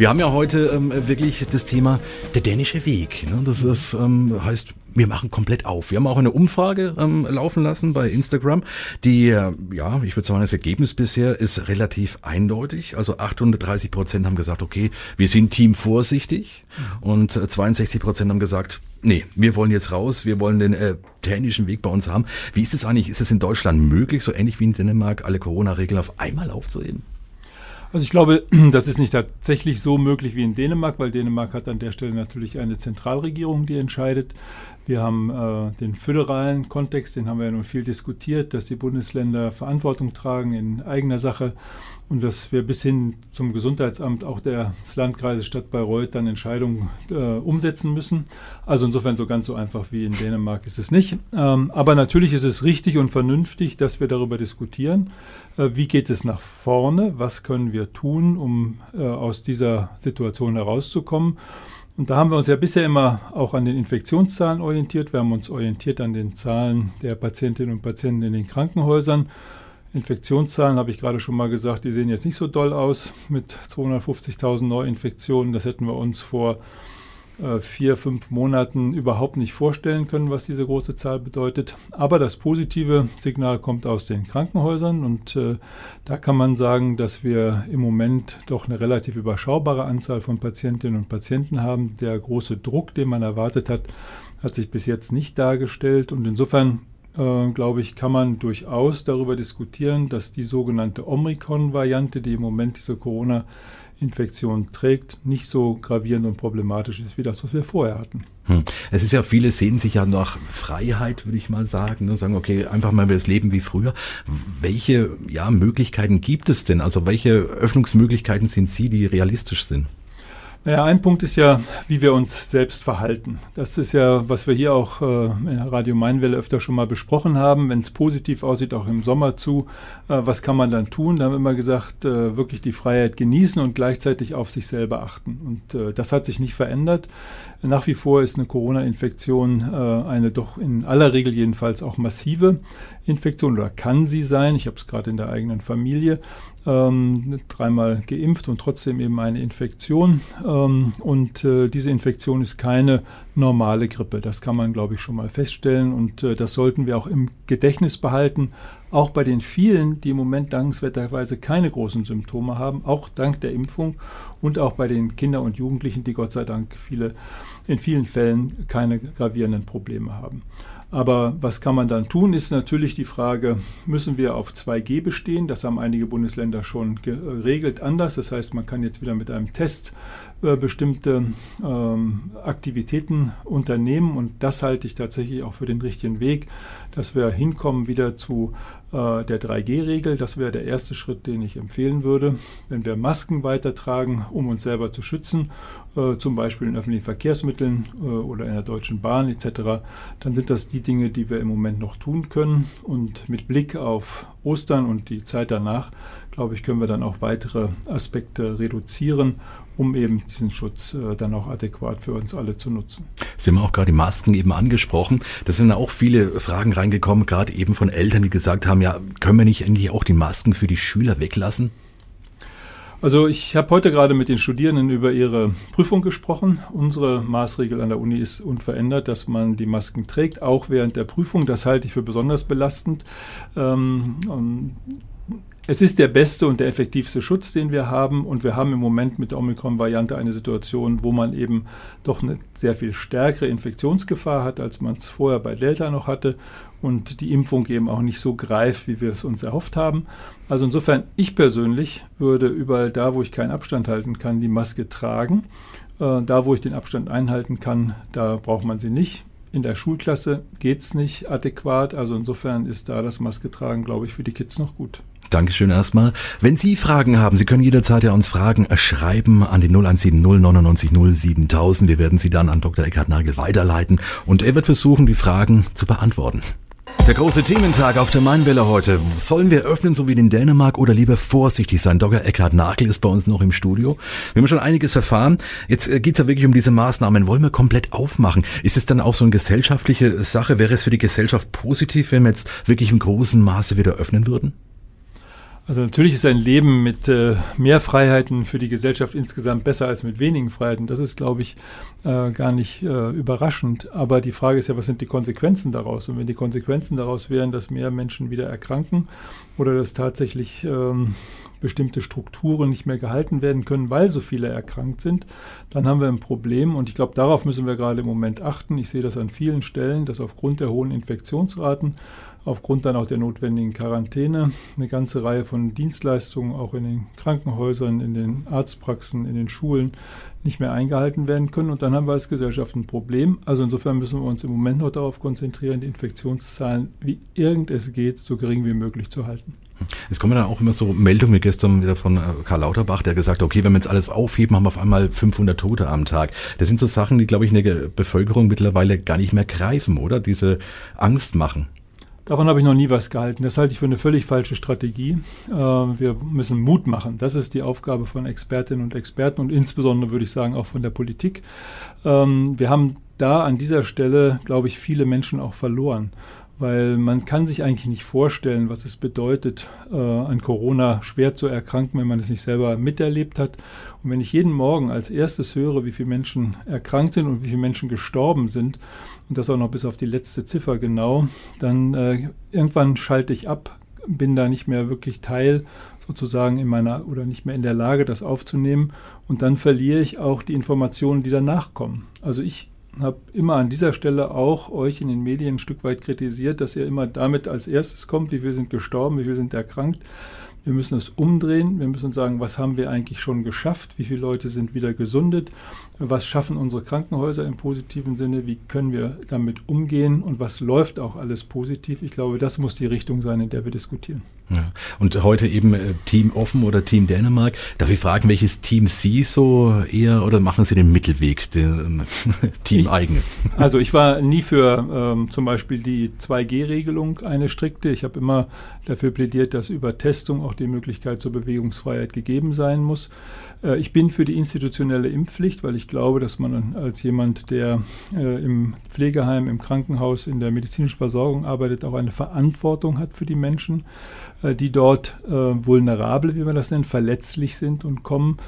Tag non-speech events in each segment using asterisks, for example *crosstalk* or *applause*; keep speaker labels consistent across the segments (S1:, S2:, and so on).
S1: Wir haben ja heute ähm, wirklich das Thema der dänische Weg. Ne? Das ist, ähm, heißt, wir machen komplett auf. Wir haben auch eine Umfrage ähm, laufen lassen bei Instagram, die, äh, ja, ich würde sagen, das Ergebnis bisher ist relativ eindeutig. Also 830 Prozent haben gesagt, okay, wir sind Team vorsichtig und 62 Prozent haben gesagt, nee, wir wollen jetzt raus, wir wollen den äh, dänischen Weg bei uns haben. Wie ist es eigentlich? Ist es in Deutschland möglich, so ähnlich wie in Dänemark, alle Corona-Regeln auf einmal aufzuheben?
S2: Also ich glaube, *clears throat* das ist nicht tatsächlich so möglich wie in Dänemark, weil Dänemark hat an der Stelle natürlich eine Zentralregierung, die entscheidet. Wir haben äh, den föderalen Kontext, den haben wir ja nun viel diskutiert, dass die Bundesländer Verantwortung tragen in eigener Sache und dass wir bis hin zum Gesundheitsamt auch des Landkreises Stadt Bayreuth dann Entscheidungen äh, umsetzen müssen. Also insofern so ganz so einfach wie in Dänemark ist es nicht. Ähm, aber natürlich ist es richtig und vernünftig, dass wir darüber diskutieren. Äh, wie geht es nach vorne? Was können wir tun, um äh, aus dieser Situation herauszukommen? Und da haben wir uns ja bisher immer auch an den Infektionszahlen orientiert. Wir haben uns orientiert an den Zahlen der Patientinnen und Patienten in den Krankenhäusern. Infektionszahlen habe ich gerade schon mal gesagt, die sehen jetzt nicht so doll aus mit 250.000 Neuinfektionen. Das hätten wir uns vor vier, fünf Monaten überhaupt nicht vorstellen können, was diese große Zahl bedeutet. Aber das positive Signal kommt aus den Krankenhäusern und äh, da kann man sagen, dass wir im Moment doch eine relativ überschaubare Anzahl von Patientinnen und Patienten haben. Der große Druck, den man erwartet hat, hat sich bis jetzt nicht dargestellt und insofern äh, glaube ich, kann man durchaus darüber diskutieren, dass die sogenannte Omikron-Variante, die im Moment diese Corona-Infektion trägt, nicht so gravierend und problematisch ist wie das, was wir vorher hatten.
S1: Hm. Es ist ja, viele sehen sich ja nach Freiheit, würde ich mal sagen, und sagen, okay, einfach mal das Leben wie früher. Welche ja, Möglichkeiten gibt es denn? Also welche Öffnungsmöglichkeiten sind Sie, die realistisch sind?
S2: Naja, ein Punkt ist ja, wie wir uns selbst verhalten. Das ist ja, was wir hier auch äh, in Radio Mainwelle öfter schon mal besprochen haben. Wenn es positiv aussieht, auch im Sommer zu, äh, was kann man dann tun? Da haben wir immer gesagt, äh, wirklich die Freiheit genießen und gleichzeitig auf sich selber achten. Und äh, das hat sich nicht verändert. Nach wie vor ist eine Corona-Infektion äh, eine doch in aller Regel jedenfalls auch massive Infektion oder kann sie sein. Ich habe es gerade in der eigenen Familie ähm, dreimal geimpft und trotzdem eben eine Infektion. Ähm, und äh, diese Infektion ist keine normale Grippe. Das kann man, glaube ich, schon mal feststellen. Und äh, das sollten wir auch im Gedächtnis behalten. Auch bei den vielen, die im Moment dankenswerterweise keine großen Symptome haben, auch dank der Impfung und auch bei den Kindern und Jugendlichen, die Gott sei Dank viele, in vielen Fällen keine gravierenden Probleme haben. Aber was kann man dann tun, ist natürlich die Frage, müssen wir auf 2G bestehen? Das haben einige Bundesländer schon geregelt anders. Das heißt, man kann jetzt wieder mit einem Test äh, bestimmte ähm, Aktivitäten unternehmen. Und das halte ich tatsächlich auch für den richtigen Weg, dass wir hinkommen wieder zu äh, der 3G-Regel. Das wäre der erste Schritt, den ich empfehlen würde. Wenn wir Masken weitertragen, um uns selber zu schützen, äh, zum Beispiel in öffentlichen Verkehrsmitteln äh, oder in der Deutschen Bahn etc., dann sind das die Dinge, die wir im Moment noch tun können. Und mit Blick auf Ostern und die Zeit danach, glaube ich, können wir dann auch weitere Aspekte reduzieren um eben diesen Schutz äh, dann auch adäquat für uns alle zu nutzen.
S1: Sie haben auch gerade die Masken eben angesprochen. Da sind auch viele Fragen reingekommen, gerade eben von Eltern, die gesagt haben, ja, können wir nicht endlich auch die Masken für die Schüler weglassen?
S2: Also ich habe heute gerade mit den Studierenden über ihre Prüfung gesprochen. Unsere Maßregel an der Uni ist unverändert, dass man die Masken trägt, auch während der Prüfung. Das halte ich für besonders belastend. Ähm, es ist der beste und der effektivste Schutz, den wir haben. Und wir haben im Moment mit der Omikron-Variante eine Situation, wo man eben doch eine sehr viel stärkere Infektionsgefahr hat, als man es vorher bei Delta noch hatte. Und die Impfung eben auch nicht so greift, wie wir es uns erhofft haben. Also insofern, ich persönlich würde überall da, wo ich keinen Abstand halten kann, die Maske tragen. Äh, da, wo ich den Abstand einhalten kann, da braucht man sie nicht. In der Schulklasse geht es nicht adäquat. Also insofern ist da das Maske tragen, glaube ich, für die Kids noch gut.
S1: Dankeschön erstmal. Wenn Sie Fragen haben, Sie können jederzeit ja uns Fragen schreiben an die 0170 99 07000. Wir werden Sie dann an Dr. Eckhard Nagel weiterleiten und er wird versuchen, die Fragen zu beantworten. Der große Thementag auf der Mainwelle heute. Sollen wir öffnen, so wie in Dänemark, oder lieber vorsichtig sein? Dr. Eckhard Nagel ist bei uns noch im Studio. Wir haben schon einiges erfahren. Jetzt äh, geht's ja wirklich um diese Maßnahmen. Wollen wir komplett aufmachen? Ist es dann auch so eine gesellschaftliche Sache? Wäre es für die Gesellschaft positiv, wenn wir jetzt wirklich im großen Maße wieder öffnen würden?
S2: Also natürlich ist ein Leben mit äh, mehr Freiheiten für die Gesellschaft insgesamt besser als mit wenigen Freiheiten. Das ist, glaube ich, äh, gar nicht äh, überraschend. Aber die Frage ist ja, was sind die Konsequenzen daraus? Und wenn die Konsequenzen daraus wären, dass mehr Menschen wieder erkranken oder dass tatsächlich ähm, bestimmte Strukturen nicht mehr gehalten werden können, weil so viele erkrankt sind, dann haben wir ein Problem. Und ich glaube, darauf müssen wir gerade im Moment achten. Ich sehe das an vielen Stellen, dass aufgrund der hohen Infektionsraten, aufgrund dann auch der notwendigen Quarantäne, eine ganze Reihe von Dienstleistungen auch in den Krankenhäusern, in den Arztpraxen, in den Schulen nicht mehr eingehalten werden können. Und dann haben wir als Gesellschaft ein Problem. Also insofern müssen wir uns im Moment noch darauf konzentrieren, die Infektionszahlen, wie irgend es geht, so gering wie möglich zu halten.
S1: Es kommen dann auch immer so Meldungen wie gestern wieder von äh, Karl Lauterbach, der gesagt hat, okay, wenn wir jetzt alles aufheben, haben wir auf einmal 500 Tote am Tag. Das sind so Sachen, die, glaube ich, in der Bevölkerung mittlerweile gar nicht mehr greifen, oder? Diese Angst machen.
S2: Davon habe ich noch nie was gehalten. Das halte ich für eine völlig falsche Strategie. Äh, wir müssen Mut machen. Das ist die Aufgabe von Expertinnen und Experten und insbesondere würde ich sagen auch von der Politik. Ähm, wir haben da an dieser Stelle, glaube ich, viele Menschen auch verloren weil man kann sich eigentlich nicht vorstellen, was es bedeutet, äh, an Corona schwer zu erkranken, wenn man es nicht selber miterlebt hat. Und wenn ich jeden Morgen als erstes höre, wie viele Menschen erkrankt sind und wie viele Menschen gestorben sind, und das auch noch bis auf die letzte Ziffer genau, dann äh, irgendwann schalte ich ab, bin da nicht mehr wirklich Teil sozusagen in meiner oder nicht mehr in der Lage, das aufzunehmen. Und dann verliere ich auch die Informationen, die danach kommen. Also ich habe immer an dieser Stelle auch euch in den Medien ein Stück weit kritisiert, dass ihr immer damit als erstes kommt, wie viele sind gestorben, wie viele sind erkrankt. Wir müssen es umdrehen. Wir müssen sagen, was haben wir eigentlich schon geschafft? Wie viele Leute sind wieder gesundet? Was schaffen unsere Krankenhäuser im positiven Sinne? Wie können wir damit umgehen? Und was läuft auch alles positiv? Ich glaube, das muss die Richtung sein, in der wir diskutieren.
S1: Ja. Und heute eben äh, Team Offen oder Team Dänemark. Darf ich fragen, welches Team Sie so eher oder machen Sie den Mittelweg, den *laughs* Team eigene? *laughs*
S2: Also ich war nie für ähm, zum Beispiel die 2G-Regelung eine strikte. Ich habe immer dafür plädiert, dass über Testung auch die Möglichkeit zur Bewegungsfreiheit gegeben sein muss. Äh, ich bin für die institutionelle Impfpflicht, weil ich glaube, dass man als jemand, der äh, im Pflegeheim, im Krankenhaus, in der medizinischen Versorgung arbeitet, auch eine Verantwortung hat für die Menschen. Äh, die dort äh, vulnerabel, wie man das nennt, verletzlich sind und kommen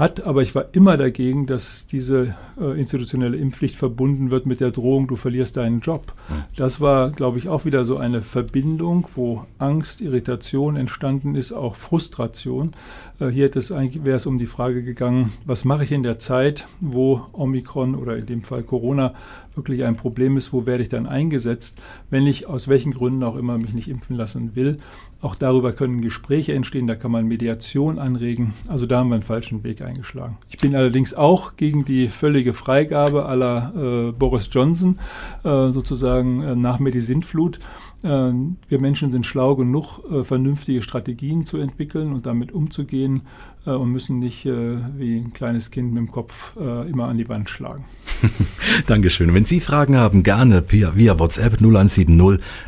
S2: hat. Aber ich war immer dagegen, dass diese äh, institutionelle Impfpflicht verbunden wird mit der Drohung, du verlierst deinen Job. Das war, glaube ich, auch wieder so eine Verbindung, wo Angst, Irritation entstanden ist, auch Frustration. Äh, hier hätte es eigentlich, wäre es um die Frage gegangen, was mache ich in der Zeit, wo Omikron oder in dem Fall Corona wirklich ein Problem ist, wo werde ich dann eingesetzt, wenn ich aus welchen Gründen auch immer mich nicht impfen lassen will. Auch darüber können Gespräche entstehen, da kann man Mediation anregen. Also da haben wir einen falschen Weg eingeschlagen. Ich bin allerdings auch gegen die völlige Freigabe aller äh, Boris Johnson, äh, sozusagen äh, nach Sintflut. Äh, wir Menschen sind schlau genug, äh, vernünftige Strategien zu entwickeln und damit umzugehen und müssen nicht wie ein kleines Kind mit dem Kopf immer an die Wand schlagen. *laughs*
S1: Dankeschön. Wenn Sie Fragen haben, gerne via WhatsApp 0170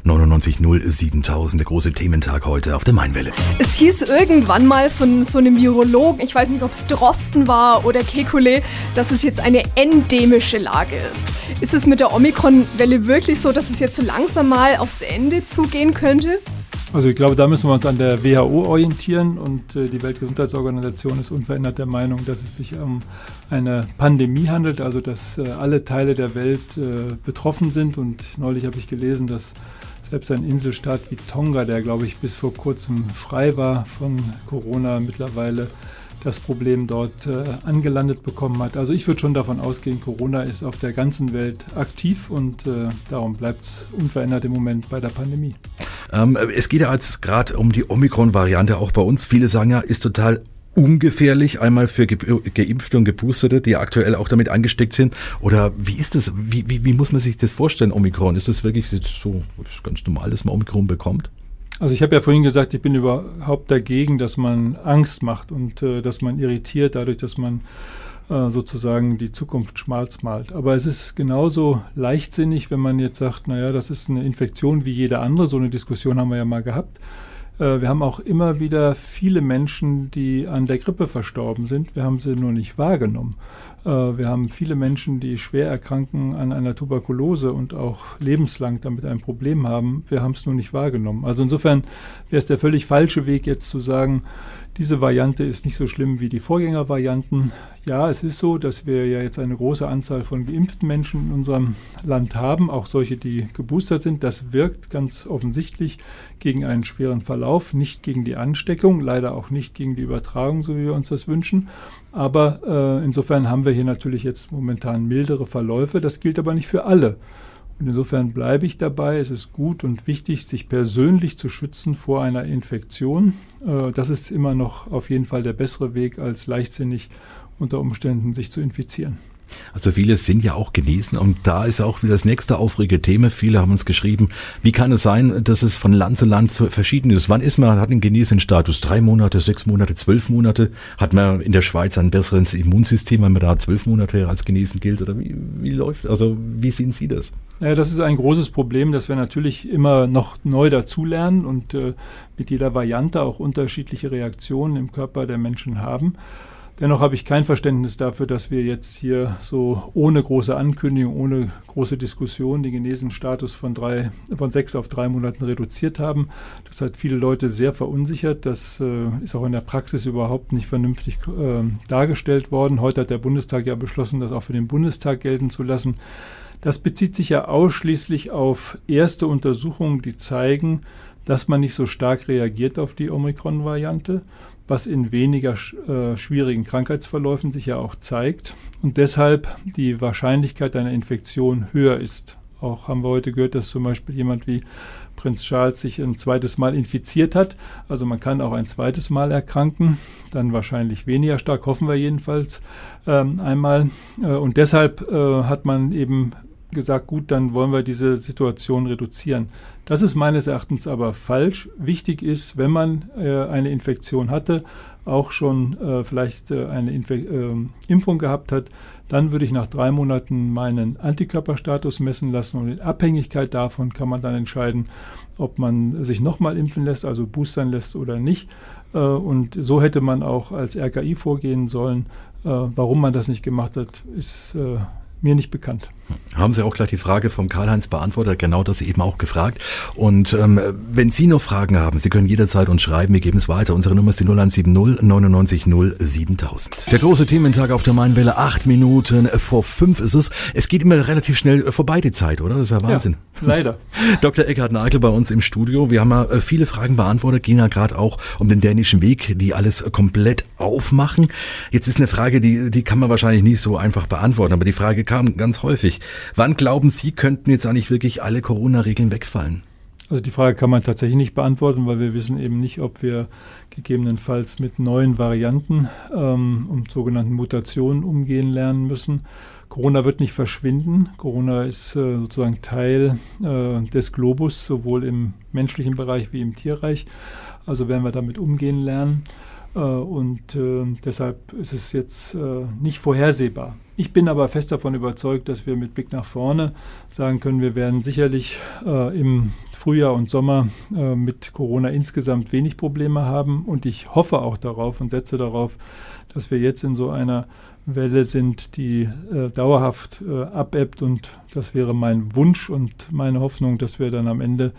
S1: 99 7000. Der große Thementag heute auf der Mainwelle.
S3: Es hieß irgendwann mal von so einem Virologen, ich weiß nicht, ob es Drosten war oder Kekulé, dass es jetzt eine endemische Lage ist. Ist es mit der Omikron-Welle wirklich so, dass es jetzt so langsam mal aufs Ende zugehen könnte?
S2: Also ich glaube, da müssen wir uns an der WHO orientieren und äh, die Weltgesundheitsorganisation ist unverändert der Meinung, dass es sich um eine Pandemie handelt, also dass äh, alle Teile der Welt äh, betroffen sind. Und neulich habe ich gelesen, dass selbst ein Inselstaat wie Tonga, der glaube ich bis vor kurzem frei war von Corona, mittlerweile das Problem dort äh, angelandet bekommen hat. Also ich würde schon davon ausgehen, Corona ist auf der ganzen Welt aktiv und äh, darum bleibt es unverändert im Moment bei der Pandemie.
S1: Ähm, es geht ja jetzt gerade um die Omikron-Variante auch bei uns. Viele sagen ja, ist total ungefährlich, einmal für Geimpfte und Geboosterte, die aktuell auch damit angesteckt sind? Oder wie ist das, wie, wie, wie muss man sich das vorstellen, Omikron? Ist das wirklich so ganz normal, dass man Omikron bekommt?
S2: Also ich habe ja vorhin gesagt, ich bin überhaupt dagegen, dass man Angst macht und äh, dass man irritiert dadurch, dass man äh, sozusagen die Zukunft schwarz malt. Aber es ist genauso leichtsinnig, wenn man jetzt sagt, naja, das ist eine Infektion wie jede andere. So eine Diskussion haben wir ja mal gehabt. Äh, wir haben auch immer wieder viele Menschen, die an der Grippe verstorben sind. Wir haben sie nur nicht wahrgenommen. Äh, wir haben viele Menschen, die schwer erkranken an einer Tuberkulose und auch lebenslang damit ein Problem haben. Wir haben es nur nicht wahrgenommen. Also insofern wäre es der völlig falsche Weg, jetzt zu sagen, diese Variante ist nicht so schlimm wie die Vorgängervarianten. Ja, es ist so, dass wir ja jetzt eine große Anzahl von geimpften Menschen in unserem Land haben, auch solche, die geboostert sind. Das wirkt ganz offensichtlich gegen einen schweren Verlauf, nicht gegen die Ansteckung, leider auch nicht gegen die Übertragung, so wie wir uns das wünschen. Aber äh, insofern haben wir hier natürlich jetzt momentan mildere Verläufe. Das gilt aber nicht für alle. Und insofern bleibe ich dabei. Es ist gut und wichtig, sich persönlich zu schützen vor einer Infektion. Äh, das ist immer noch auf jeden Fall der bessere Weg, als leichtsinnig unter Umständen sich zu infizieren.
S1: Also viele sind ja auch genesen und da ist auch wieder das nächste aufregende Thema. Viele haben uns geschrieben, wie kann es sein, dass es von Land zu Land verschieden ist? Wann ist man, hat einen Genesenstatus? Drei Monate, sechs Monate, zwölf Monate? Hat man in der Schweiz ein besseres Immunsystem, wenn man da zwölf Monate als genesen gilt? Oder wie, wie läuft, also wie sehen Sie das?
S2: Ja, das ist ein großes Problem, dass wir natürlich immer noch neu dazulernen und äh, mit jeder Variante auch unterschiedliche Reaktionen im Körper der Menschen haben. Dennoch habe ich kein Verständnis dafür, dass wir jetzt hier so ohne große Ankündigung, ohne große Diskussion den Genesenstatus von, drei, von sechs auf drei Monaten reduziert haben. Das hat viele Leute sehr verunsichert. Das äh, ist auch in der Praxis überhaupt nicht vernünftig äh, dargestellt worden. Heute hat der Bundestag ja beschlossen, das auch für den Bundestag gelten zu lassen. Das bezieht sich ja ausschließlich auf erste Untersuchungen, die zeigen, dass man nicht so stark reagiert auf die Omikron-Variante was in weniger äh, schwierigen Krankheitsverläufen sich ja auch zeigt und deshalb die Wahrscheinlichkeit einer Infektion höher ist. Auch haben wir heute gehört, dass zum Beispiel jemand wie Prinz Charles sich ein zweites Mal infiziert hat. Also man kann auch ein zweites Mal erkranken, dann wahrscheinlich weniger stark, hoffen wir jedenfalls ähm, einmal. Äh, und deshalb äh, hat man eben gesagt, gut, dann wollen wir diese Situation reduzieren. Das ist meines Erachtens aber falsch. Wichtig ist, wenn man äh, eine Infektion hatte, auch schon äh, vielleicht äh, eine Infe äh, Impfung gehabt hat, dann würde ich nach drei Monaten meinen Antikörperstatus messen lassen und in Abhängigkeit davon kann man dann entscheiden, ob man sich nochmal impfen lässt, also boostern lässt oder nicht. Äh, und so hätte man auch als RKI vorgehen sollen. Warum man das nicht gemacht hat, ist mir nicht bekannt.
S1: Haben Sie auch gleich die Frage vom Karl-Heinz beantwortet, genau das eben auch gefragt. Und ähm, wenn Sie noch Fragen haben, Sie können jederzeit uns schreiben, wir geben es weiter. Unsere Nummer ist die 0170 99 0 7000. Der große Thementag auf der Mainwelle, acht Minuten vor fünf ist es. Es geht immer relativ schnell vorbei, die Zeit, oder? Das ist ja Wahnsinn.
S2: Ja, leider. *laughs*
S1: Dr. Eckhard Nagel bei uns im Studio. Wir haben ja äh, viele Fragen beantwortet, gehen ja gerade auch um den dänischen Weg, die alles komplett aufmachen. Jetzt ist eine Frage, die, die kann man wahrscheinlich nicht so einfach beantworten, aber die Frage kam ganz häufig. Wann glauben Sie, könnten jetzt eigentlich wirklich alle Corona-Regeln wegfallen?
S2: Also die Frage kann man tatsächlich nicht beantworten, weil wir wissen eben nicht, ob wir gegebenenfalls mit neuen Varianten ähm, und sogenannten Mutationen umgehen lernen müssen. Corona wird nicht verschwinden. Corona ist äh, sozusagen Teil äh, des Globus, sowohl im menschlichen Bereich wie im Tierreich. Also werden wir damit umgehen lernen. Äh, und äh, deshalb ist es jetzt äh, nicht vorhersehbar. Ich bin aber fest davon überzeugt, dass wir mit Blick nach vorne sagen können, wir werden sicherlich im Frühjahr und Sommer mit Corona insgesamt wenig Probleme haben. Und ich hoffe auch darauf und setze darauf, dass wir jetzt in so einer Welle sind, die äh, dauerhaft äh, abebbt. Und das wäre mein Wunsch und meine Hoffnung, dass wir dann am Ende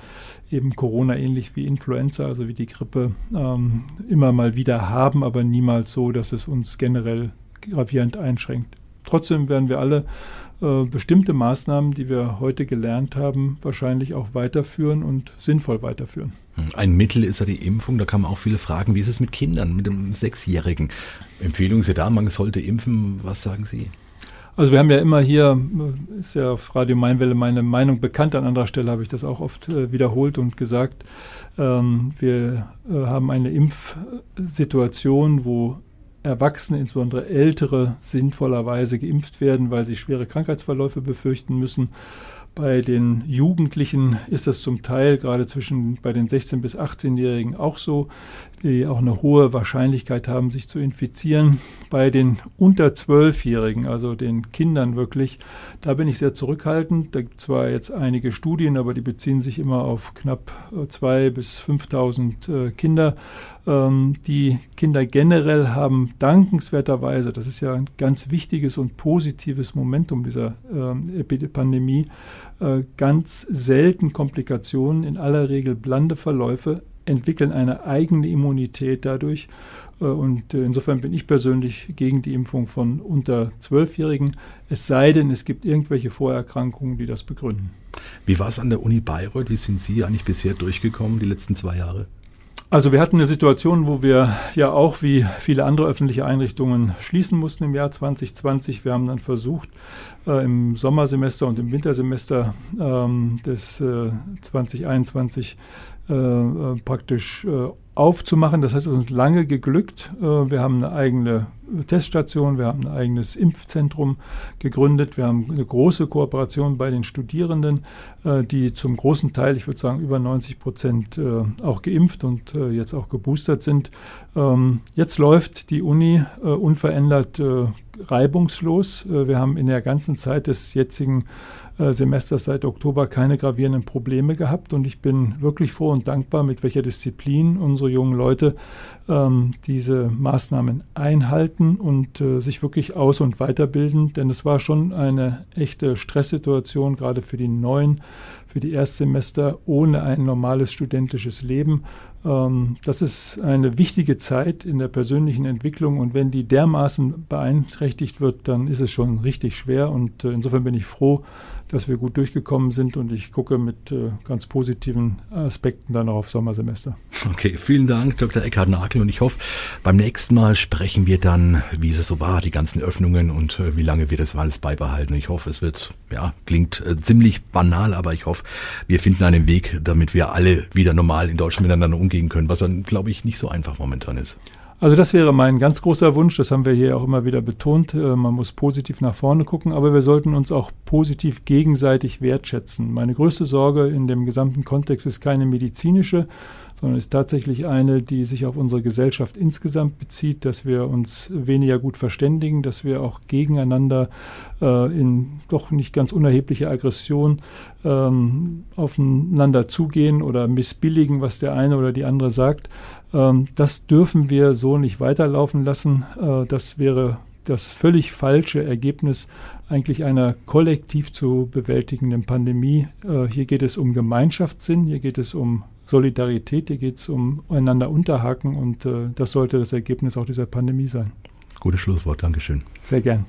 S2: eben Corona ähnlich wie Influenza, also wie die Grippe, ähm, immer mal wieder haben, aber niemals so, dass es uns generell gravierend einschränkt. Trotzdem werden wir alle äh, bestimmte Maßnahmen, die wir heute gelernt haben, wahrscheinlich auch weiterführen und sinnvoll weiterführen.
S1: Ein Mittel ist ja die Impfung. Da kann man auch viele fragen, wie ist es mit Kindern, mit einem Sechsjährigen? Empfehlung Sie da, man sollte impfen. Was sagen Sie?
S2: Also wir haben ja immer hier, ist ja auf Radio Mainwelle meine Meinung bekannt, an anderer Stelle habe ich das auch oft äh, wiederholt und gesagt. Ähm, wir äh, haben eine Impfsituation, wo Erwachsene, insbesondere Ältere, sinnvollerweise geimpft werden, weil sie schwere Krankheitsverläufe befürchten müssen. Bei den Jugendlichen ist das zum Teil gerade zwischen bei den 16 bis 18-Jährigen auch so, die auch eine hohe Wahrscheinlichkeit haben, sich zu infizieren. Bei den unter 12-Jährigen, also den Kindern wirklich, da bin ich sehr zurückhaltend. Da gibt es zwar jetzt einige Studien, aber die beziehen sich immer auf knapp 2.000 bis 5.000 äh, Kinder. Ähm, die Kinder generell haben dankenswerterweise, das ist ja ein ganz wichtiges und positives Momentum dieser äh, Pandemie, äh, ganz selten Komplikationen, in aller Regel blande Verläufe, entwickeln eine eigene Immunität dadurch. Äh, und äh, insofern bin ich persönlich gegen die Impfung von unter Zwölfjährigen, es sei denn, es gibt irgendwelche Vorerkrankungen, die das begründen.
S1: Wie war es an der Uni Bayreuth? Wie sind Sie eigentlich bisher durchgekommen, die letzten zwei Jahre?
S2: Also wir hatten eine Situation, wo wir ja auch wie viele andere öffentliche Einrichtungen schließen mussten im Jahr 2020. Wir haben dann versucht, äh, im Sommersemester und im Wintersemester ähm, des äh, 2021 äh, äh, praktisch äh, aufzumachen. Das hat uns lange geglückt. Äh, wir haben eine eigene Teststation, wir haben ein eigenes Impfzentrum gegründet, wir haben eine große Kooperation bei den Studierenden, äh, die zum großen Teil, ich würde sagen über 90 Prozent, auch geimpft und jetzt auch geboostert sind. Ähm, jetzt läuft die Uni unverändert reibungslos. Wir haben in der ganzen Zeit des jetzigen Semesters seit Oktober keine gravierenden Probleme gehabt und ich bin wirklich froh und dankbar, mit welcher Disziplin unsere jungen Leute ähm, diese Maßnahmen einhalten und äh, sich wirklich aus- und weiterbilden, denn es war schon eine echte Stresssituation, gerade für die neuen, für die Erstsemester ohne ein normales studentisches Leben. Ähm, das ist eine wichtige Zeit in der persönlichen Entwicklung und wenn die dermaßen beeinträchtigt wird, dann ist es schon richtig schwer und äh, insofern bin ich froh, dass wir gut durchgekommen sind und ich gucke mit äh, ganz positiven Aspekten dann auch auf Sommersemester.
S1: Okay, vielen Dank, Dr. Eckhard Nakel und ich hoffe, beim nächsten Mal sprechen wir dann, wie es so war, die ganzen Öffnungen und äh, wie lange wir das alles beibehalten. Ich hoffe, es wird, ja, klingt ziemlich banal, aber ich hoffe, wir finden einen Weg, damit wir alle wieder normal in Deutschland miteinander umgehen können, was dann, glaube ich, nicht so einfach momentan ist.
S2: Also das wäre mein ganz großer Wunsch, das haben wir hier auch immer wieder betont. Äh, man muss positiv nach vorne gucken, aber wir sollten uns auch positiv gegenseitig wertschätzen. Meine größte Sorge in dem gesamten Kontext ist keine medizinische, sondern ist tatsächlich eine, die sich auf unsere Gesellschaft insgesamt bezieht, dass wir uns weniger gut verständigen, dass wir auch gegeneinander äh, in doch nicht ganz unerheblicher Aggression ähm, aufeinander zugehen oder missbilligen, was der eine oder die andere sagt. Ähm, das dürfen wir so nicht weiterlaufen lassen. Äh, das wäre das völlig falsche Ergebnis eigentlich einer kollektiv zu bewältigenden Pandemie. Äh, hier geht es um Gemeinschaftssinn, hier geht es um Solidarität, hier geht es um einander unterhaken und äh, das sollte das Ergebnis auch dieser Pandemie sein.
S1: Gutes Schlusswort, Dankeschön.
S2: Sehr gern.